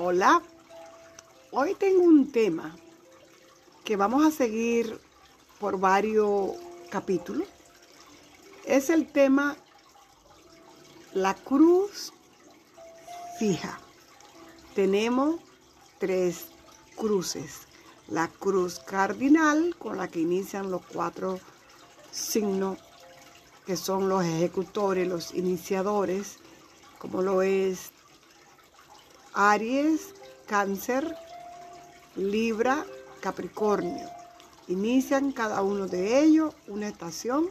Hola, hoy tengo un tema que vamos a seguir por varios capítulos. Es el tema la cruz fija. Tenemos tres cruces. La cruz cardinal con la que inician los cuatro signos que son los ejecutores, los iniciadores, como lo es Aries, Cáncer, Libra, Capricornio. Inician cada uno de ellos una estación.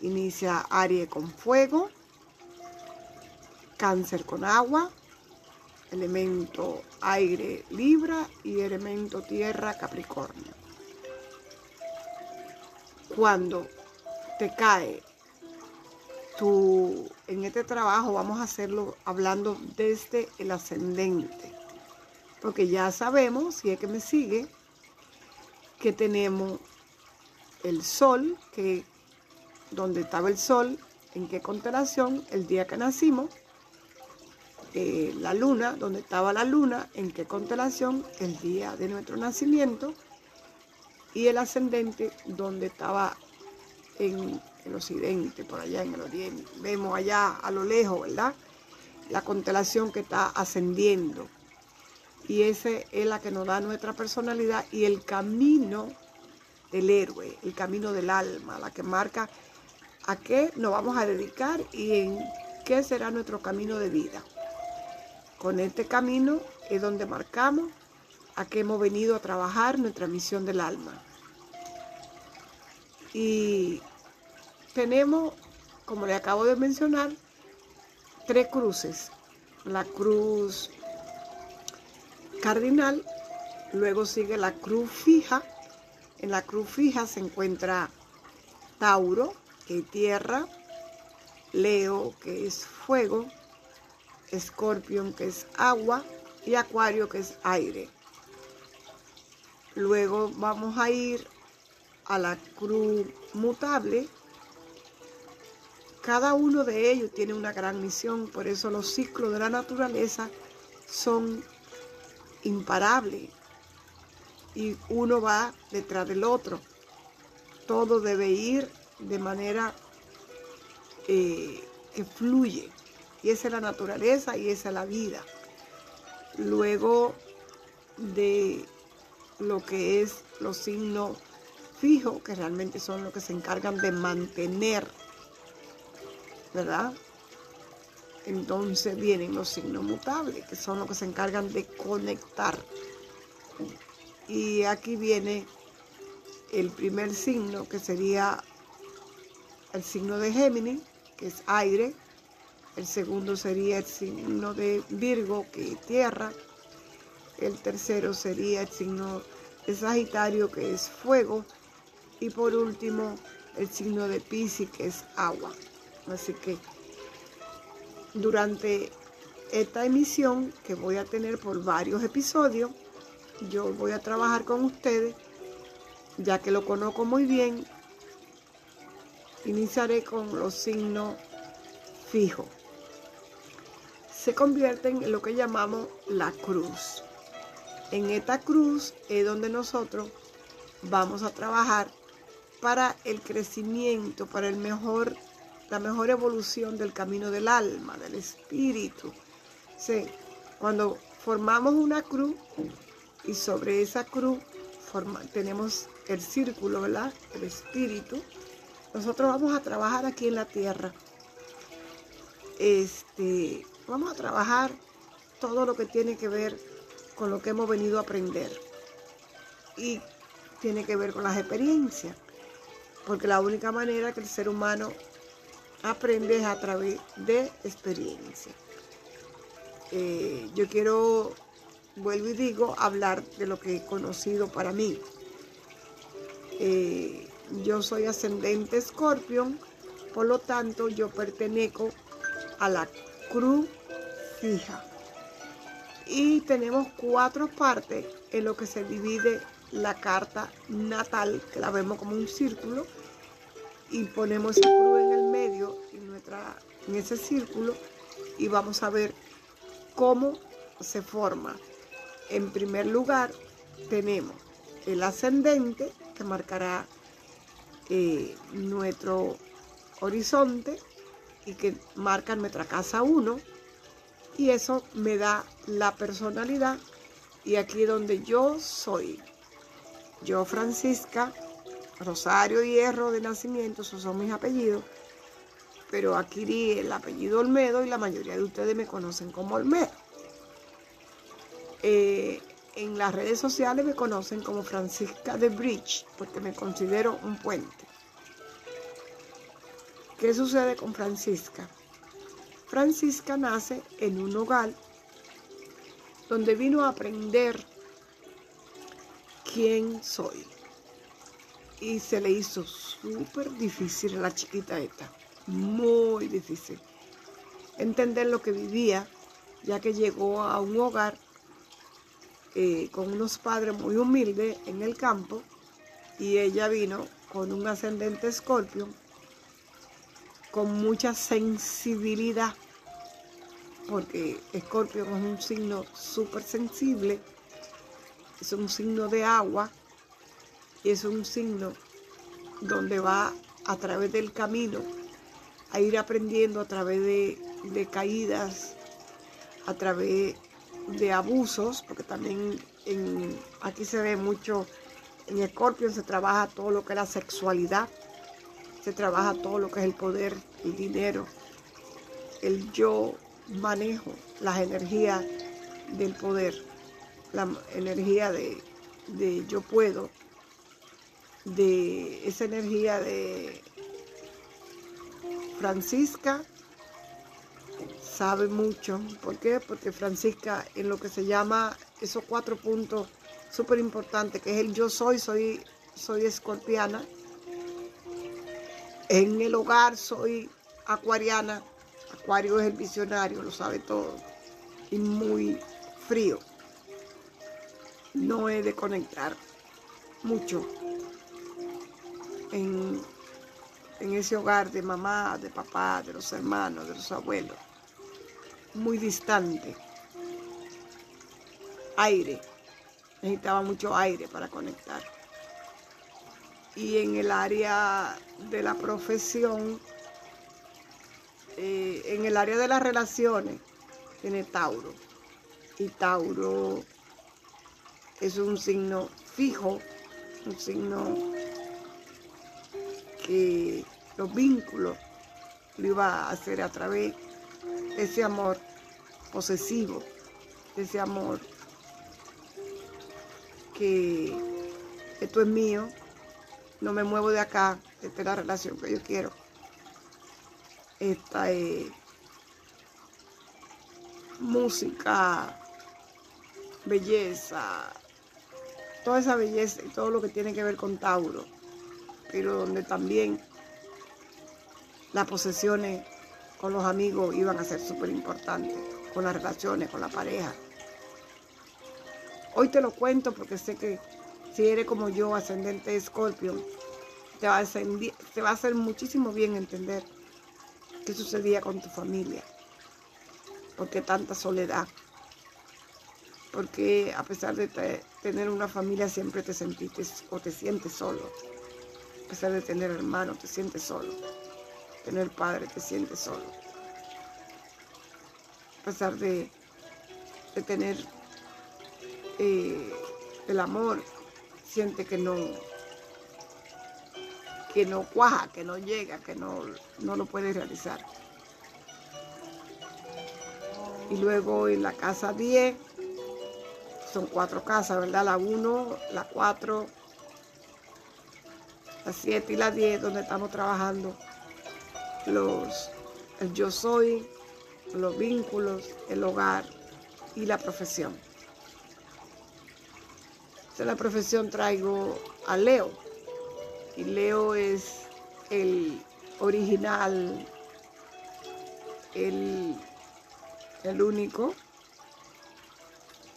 Inicia Aries con fuego, Cáncer con agua, elemento aire Libra y elemento tierra Capricornio. Cuando te cae en este trabajo vamos a hacerlo hablando desde el ascendente, porque ya sabemos, si es que me sigue, que tenemos el sol, que donde estaba el sol, en qué constelación, el día que nacimos, eh, la luna, donde estaba la luna, en qué constelación, el día de nuestro nacimiento, y el ascendente, donde estaba en el occidente, por allá en el oriente. Vemos allá a lo lejos, ¿verdad? La constelación que está ascendiendo. Y esa es la que nos da nuestra personalidad y el camino del héroe, el camino del alma, la que marca a qué nos vamos a dedicar y en qué será nuestro camino de vida. Con este camino es donde marcamos a qué hemos venido a trabajar nuestra misión del alma. Y tenemos, como le acabo de mencionar, tres cruces. La cruz cardinal, luego sigue la cruz fija. En la cruz fija se encuentra Tauro, que es tierra, Leo, que es fuego, Escorpión, que es agua, y Acuario, que es aire. Luego vamos a ir a la cruz mutable, cada uno de ellos tiene una gran misión, por eso los ciclos de la naturaleza son imparables y uno va detrás del otro. Todo debe ir de manera eh, que fluye. Y esa es la naturaleza y esa es la vida. Luego de lo que es los signos fijos, que realmente son los que se encargan de mantener ¿verdad? Entonces vienen los signos mutables, que son los que se encargan de conectar. Y aquí viene el primer signo, que sería el signo de Géminis, que es aire. El segundo sería el signo de Virgo, que es tierra. El tercero sería el signo de Sagitario, que es fuego. Y por último, el signo de Pisces, que es agua. Así que durante esta emisión que voy a tener por varios episodios, yo voy a trabajar con ustedes, ya que lo conozco muy bien, iniciaré con los signos fijos. Se convierten en lo que llamamos la cruz. En esta cruz es donde nosotros vamos a trabajar para el crecimiento, para el mejor la mejor evolución del camino del alma, del espíritu. Sí, cuando formamos una cruz y sobre esa cruz tenemos el círculo, ¿verdad? El espíritu. Nosotros vamos a trabajar aquí en la tierra. Este, vamos a trabajar todo lo que tiene que ver con lo que hemos venido a aprender. Y tiene que ver con las experiencias. Porque la única manera que el ser humano aprendes a través de experiencia. Eh, yo quiero, vuelvo y digo, hablar de lo que he conocido para mí. Eh, yo soy ascendente escorpión, por lo tanto yo pertenezco a la cruz fija. Y tenemos cuatro partes en lo que se divide la carta natal, que la vemos como un círculo, y ponemos esa cruz en, nuestra, en ese círculo, y vamos a ver cómo se forma. En primer lugar, tenemos el ascendente que marcará eh, nuestro horizonte y que marca nuestra casa 1 y eso me da la personalidad y aquí donde yo soy. Yo, Francisca, Rosario Hierro de nacimiento, esos son mis apellidos, pero adquirí el apellido Olmedo y la mayoría de ustedes me conocen como Olmedo. Eh, en las redes sociales me conocen como Francisca de Bridge, porque me considero un puente. ¿Qué sucede con Francisca? Francisca nace en un hogar donde vino a aprender quién soy. Y se le hizo súper difícil a la chiquita esta, muy difícil. Entender lo que vivía, ya que llegó a un hogar eh, con unos padres muy humildes en el campo y ella vino con un ascendente escorpio, con mucha sensibilidad, porque escorpio es un signo súper sensible, es un signo de agua y es un signo donde va a través del camino a ir aprendiendo a través de, de caídas, a través de abusos, porque también aquí se ve mucho, en Scorpio se trabaja todo lo que es la sexualidad, se trabaja todo lo que es el poder, el dinero, el yo manejo las energías del poder, la energía de, de yo puedo, de esa energía de Francisca sabe mucho. ¿Por qué? Porque Francisca en lo que se llama esos cuatro puntos súper importantes, que es el yo soy, soy, soy escorpiana. En el hogar soy acuariana. Acuario es el visionario, lo sabe todo. Y muy frío. No he de conectar mucho en, en ese hogar de mamá, de papá, de los hermanos, de los abuelos muy distante. Aire. Necesitaba mucho aire para conectar. Y en el área de la profesión, eh, en el área de las relaciones, tiene Tauro. Y Tauro es un signo fijo, un signo que los vínculos lo iba a hacer a través de ese amor posesivo, ese amor que esto es mío, no me muevo de acá, esta es la relación que yo quiero. Esta es música, belleza, toda esa belleza y todo lo que tiene que ver con Tauro, pero donde también las posesiones con los amigos iban a ser súper importantes con las relaciones, con la pareja. Hoy te lo cuento porque sé que si eres como yo, ascendente de Escorpio, te va, a hacer, te va a hacer muchísimo bien entender qué sucedía con tu familia. ¿Por qué tanta soledad? Porque a pesar de tener una familia siempre te sentiste o te sientes solo. A pesar de tener hermanos, te sientes solo. Tener padre, te sientes solo a pesar de, tener eh, el amor, siente que no, que no cuaja, que no llega, que no, no lo puede realizar. Y luego en la casa 10, son cuatro casas, ¿verdad? La 1, la 4, la 7 y la 10, donde estamos trabajando los, yo soy, los vínculos, el hogar y la profesión. De la profesión traigo a Leo. Y Leo es el original, el, el único.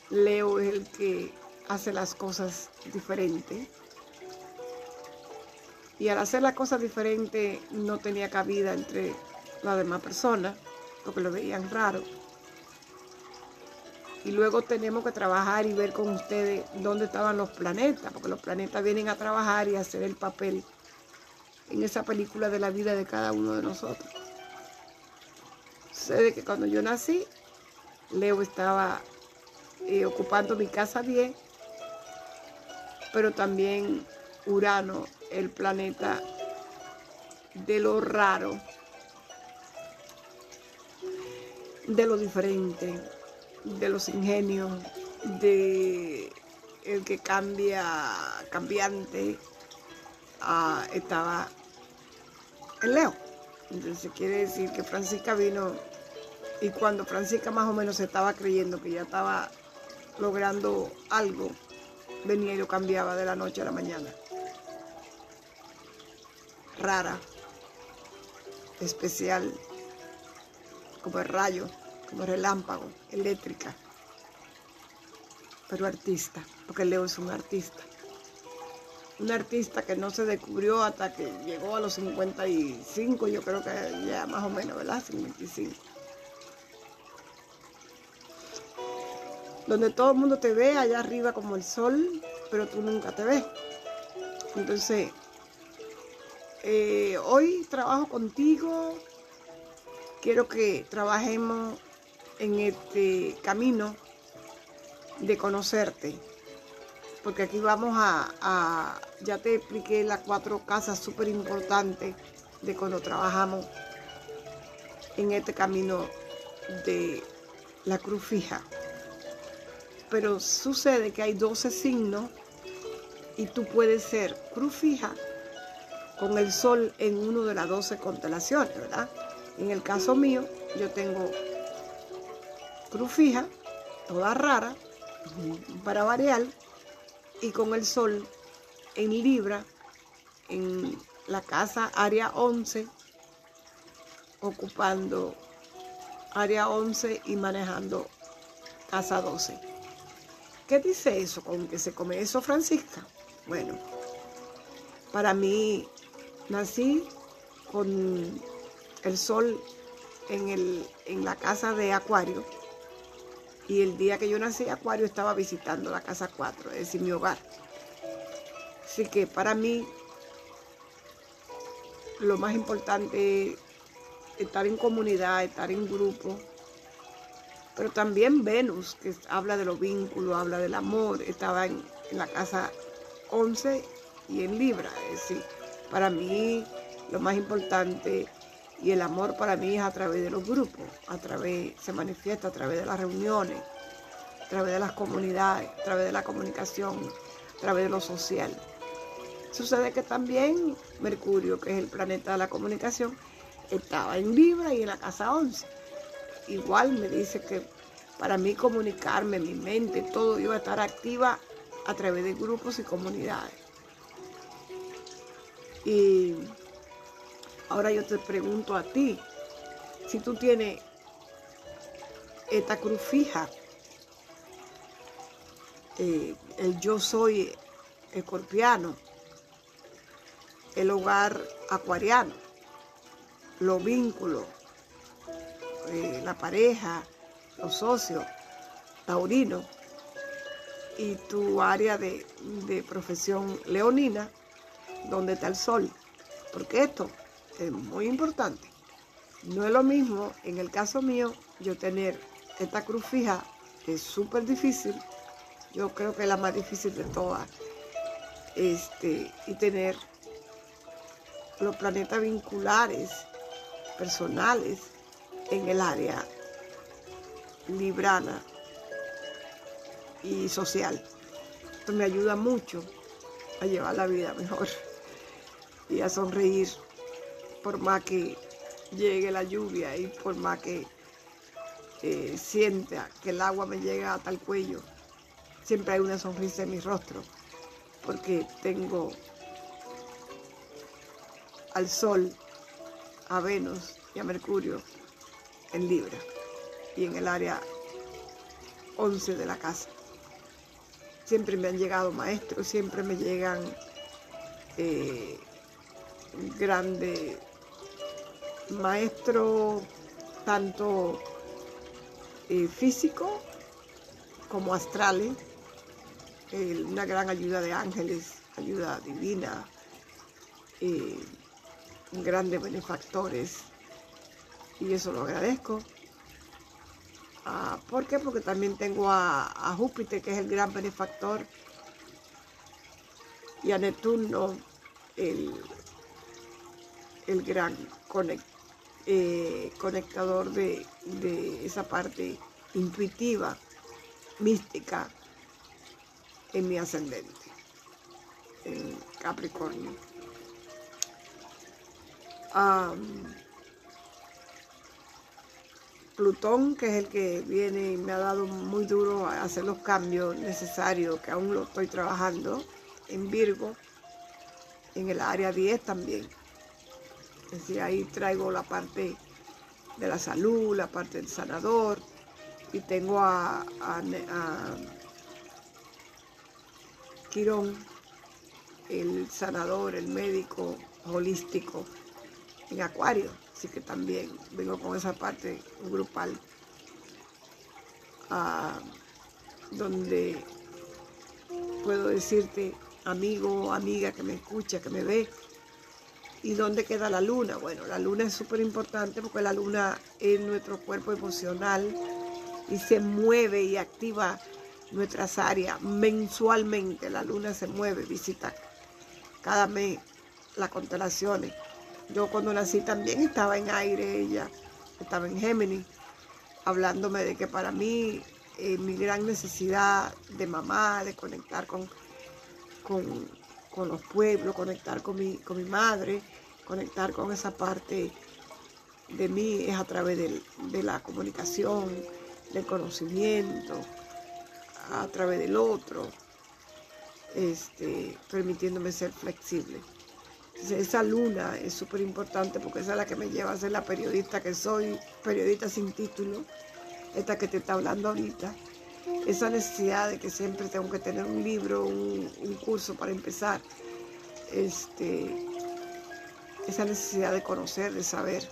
Leo es el que hace las cosas diferentes. Y al hacer las cosas diferentes no tenía cabida entre las demás personas porque lo veían raro. y luego tenemos que trabajar y ver con ustedes dónde estaban los planetas, porque los planetas vienen a trabajar y a hacer el papel en esa película de la vida de cada uno de nosotros. Sucede que cuando yo nací, Leo estaba eh, ocupando mi casa 10, pero también Urano, el planeta de lo raro, de lo diferente, de los ingenios, de el que cambia, cambiante, estaba en Leo. Entonces quiere decir que Francisca vino y cuando Francisca más o menos estaba creyendo que ya estaba logrando algo, venía y lo cambiaba de la noche a la mañana. Rara, especial, como el rayo, como relámpago, eléctrica, pero artista, porque Leo es un artista. Un artista que no se descubrió hasta que llegó a los 55, yo creo que ya más o menos, ¿verdad? 55. Donde todo el mundo te ve allá arriba como el sol, pero tú nunca te ves. Entonces, eh, hoy trabajo contigo, quiero que trabajemos en este camino de conocerte. Porque aquí vamos a, ya te expliqué las cuatro casas súper importantes de cuando trabajamos en este camino de la cruz fija. Pero sucede que hay 12 signos y tú puedes ser cruz fija con el sol en uno de las 12 constelaciones, ¿verdad? En el caso mío, yo tengo cruz fija, toda rara, para variar, y con el sol en Libra, en la casa área 11, ocupando área 11 y manejando casa 12. ¿Qué dice eso con que se come eso, Francisca? Bueno, para mí nací con el sol en, el, en la casa de Acuario. Y el día que yo nací, Acuario estaba visitando la casa 4, es decir, mi hogar. Así que para mí lo más importante es estar en comunidad, estar en grupo, pero también Venus, que habla de los vínculos, habla del amor, estaba en, en la casa 11 y en Libra, es decir, para mí lo más importante y el amor para mí es a través de los grupos, a través, se manifiesta a través de las reuniones, a través de las comunidades, a través de la comunicación, a través de lo social. Sucede que también Mercurio, que es el planeta de la comunicación, estaba en Libra y en la casa 11. Igual me dice que para mí comunicarme, mi mente, todo iba a estar activa a través de grupos y comunidades. Y Ahora yo te pregunto a ti, si tú tienes esta cruz fija, eh, el yo soy escorpiano, el hogar acuariano, los vínculos, eh, la pareja, los socios, taurino, y tu área de, de profesión leonina, donde está el sol. Porque esto es muy importante. No es lo mismo, en el caso mío, yo tener esta cruz fija, que es súper difícil, yo creo que es la más difícil de todas, este, y tener los planetas vinculares, personales, en el área librana y social. Me ayuda mucho a llevar la vida mejor y a sonreír por más que llegue la lluvia y por más que eh, sienta que el agua me llega hasta el cuello, siempre hay una sonrisa en mi rostro, porque tengo al Sol, a Venus y a Mercurio en Libra y en el área 11 de la casa. Siempre me han llegado maestros, siempre me llegan eh, grandes maestro tanto eh, físico como astrales, una gran ayuda de ángeles, ayuda divina, eh, grandes benefactores, y eso lo agradezco. Ah, ¿Por qué? Porque también tengo a, Júpiter, que es el gran benefactor, y a Neptuno, el, el gran eh, conectador de, esa parte intuitiva, mística, en mi ascendente, en Capricornio. Plutón, que es el que viene y me ha dado muy duro a hacer los cambios necesarios, que aún lo estoy trabajando, en Virgo, en el área 10 también. Es decir, ahí traigo la parte de la salud, la parte del sanador, y tengo a, a Quirón, el sanador, el médico holístico en Acuario. Así que también vengo con esa parte grupal ah, donde puedo decirte, amigo amiga que me escucha, que me ve, ¿y dónde queda la luna? Bueno, la luna es súper importante porque la luna es nuestro cuerpo emocional y se mueve y activa nuestras áreas mensualmente. La luna se mueve, visita cada mes las constelaciones. Yo cuando nací también estaba en aire ella, estaba en Géminis, hablándome de que para mí eh, mi gran necesidad de mamá, de conectar con, con, los pueblos, conectar con mi, con mi madre, conectar con esa parte de mí es a través de la comunicación, del conocimiento, a través del otro, este, permitiéndome ser flexible. esa luna es súper importante porque esa es la que me lleva a ser la periodista que soy, periodista sin título, esta que te está hablando ahorita. Esa necesidad de que siempre tengo que tener un libro, un, curso para empezar. Este, esa necesidad de conocer, de saber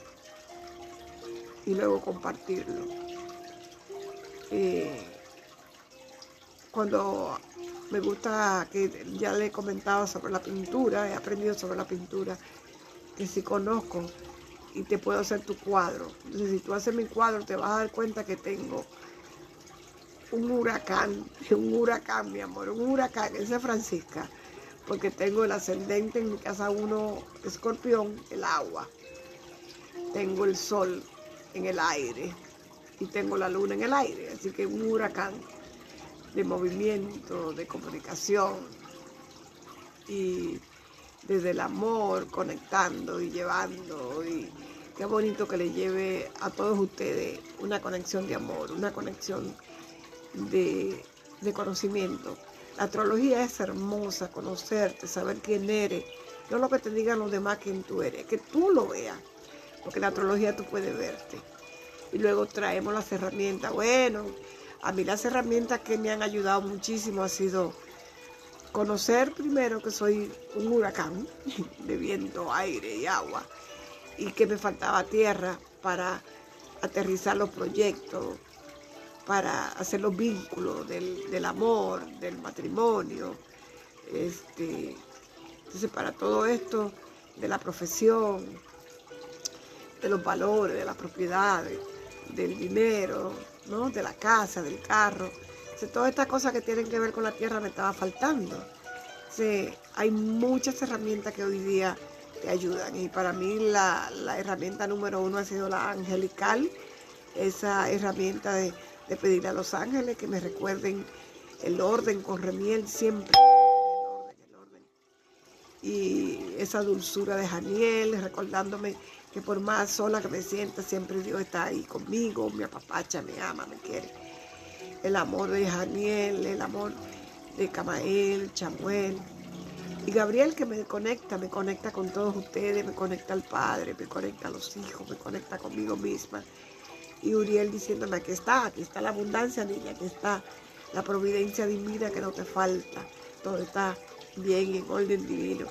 y luego compartirlo. Eh, cuando me gusta, que ya le he comentado sobre la pintura, he aprendido sobre la pintura, que si conozco y te puedo hacer tu cuadro. Entonces, si tú haces mi cuadro, te vas a dar cuenta que tengo un huracán, un huracán, mi amor, un huracán, ese es Francisca, porque tengo el ascendente en mi casa uno, escorpión, el agua. Tengo el sol en el aire y tengo la luna en el aire, así que un huracán de movimiento, de comunicación y desde el amor, conectando y llevando. Y qué bonito que le lleve a todos ustedes una conexión de amor, una conexión de, conocimiento. La astrología es hermosa, conocerte, saber quién eres. No lo que te digan los demás quién tú eres, que tú lo veas. Porque la astrología tú puedes verte. Y luego traemos las herramientas. Bueno, a mí las herramientas que me han ayudado muchísimo ha sido conocer primero que soy un huracán de viento, aire y agua y que me faltaba tierra para aterrizar los proyectos, para hacer los vínculos del, amor, del matrimonio. Este, entonces, para todo esto, de la profesión, de los valores, de las propiedades, del dinero, de la casa, del carro. todas estas cosas que tienen que ver con la tierra me estaba faltando. hay muchas herramientas que hoy día te ayudan y para mí la, herramienta número uno ha sido la angelical, esa herramienta de, pedirle a los ángeles que me recuerden el orden con remiel siempre. Y esa dulzura de Janiel, recordándome que por más sola que me sienta, siempre Dios está ahí conmigo, me apapacha, me ama, me quiere. El amor de Janiel, el amor de Camael, Chamuel. Y Gabriel que me conecta, me conecta con todos ustedes, me conecta al Padre, me conecta a los hijos, me conecta conmigo misma. Y Uriel diciéndome, aquí está, aquí está la abundancia, niña, aquí está la providencia divina que no te falta. Todo está bien en orden divino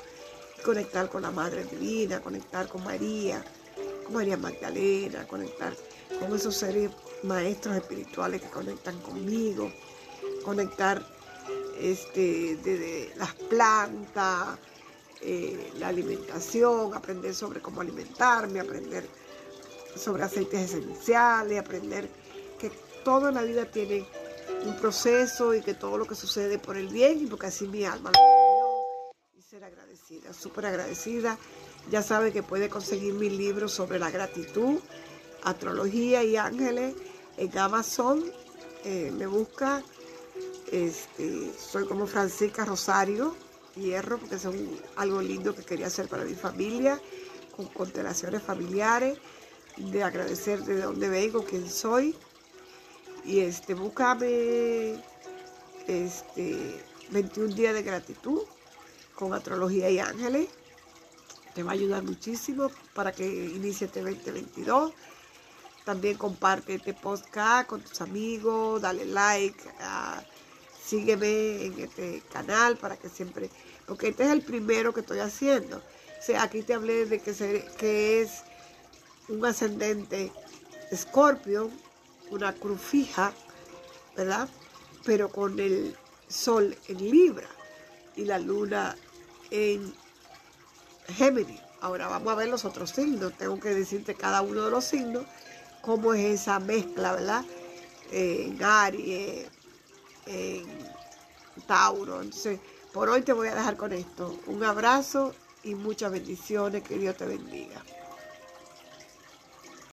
conectar con la Madre Divina, conectar con María, con María Magdalena, conectar con esos seres maestros espirituales que conectan conmigo, conectar este, de, las plantas, eh, la alimentación, aprender sobre cómo alimentarme, aprender sobre aceites esenciales, aprender que todo en la vida tiene un proceso y que todo lo que sucede por el bien y porque así mi alma lo y ser agradecida, súper agradecida. Ya sabe que puede conseguir mi libro sobre la gratitud, astrología y ángeles en Amazon. Eh, me busca, este, soy como Francisca Rosario Hierro, porque es algo lindo que quería hacer para mi familia, con constelaciones familiares, de agradecer de dónde vengo, quién soy y este, búscame este, 21 días de gratitud con astrología y ángeles. Te va a ayudar muchísimo para que inicie este 2022. También comparte este podcast con tus amigos, dale like, uh, sígueme en este canal para que siempre, porque este es el primero que estoy haciendo. O sea, aquí te hablé de que, que es un ascendente escorpio, una cruz fija, ¿verdad? Pero con el sol en Libra y la luna en Géminis. Ahora vamos a ver los otros signos. Tengo que decirte cada uno de los signos, cómo es esa mezcla, ¿verdad? En Aries, en Tauro. Entonces, por hoy te voy a dejar con esto. Un abrazo y muchas bendiciones. Que Dios te bendiga.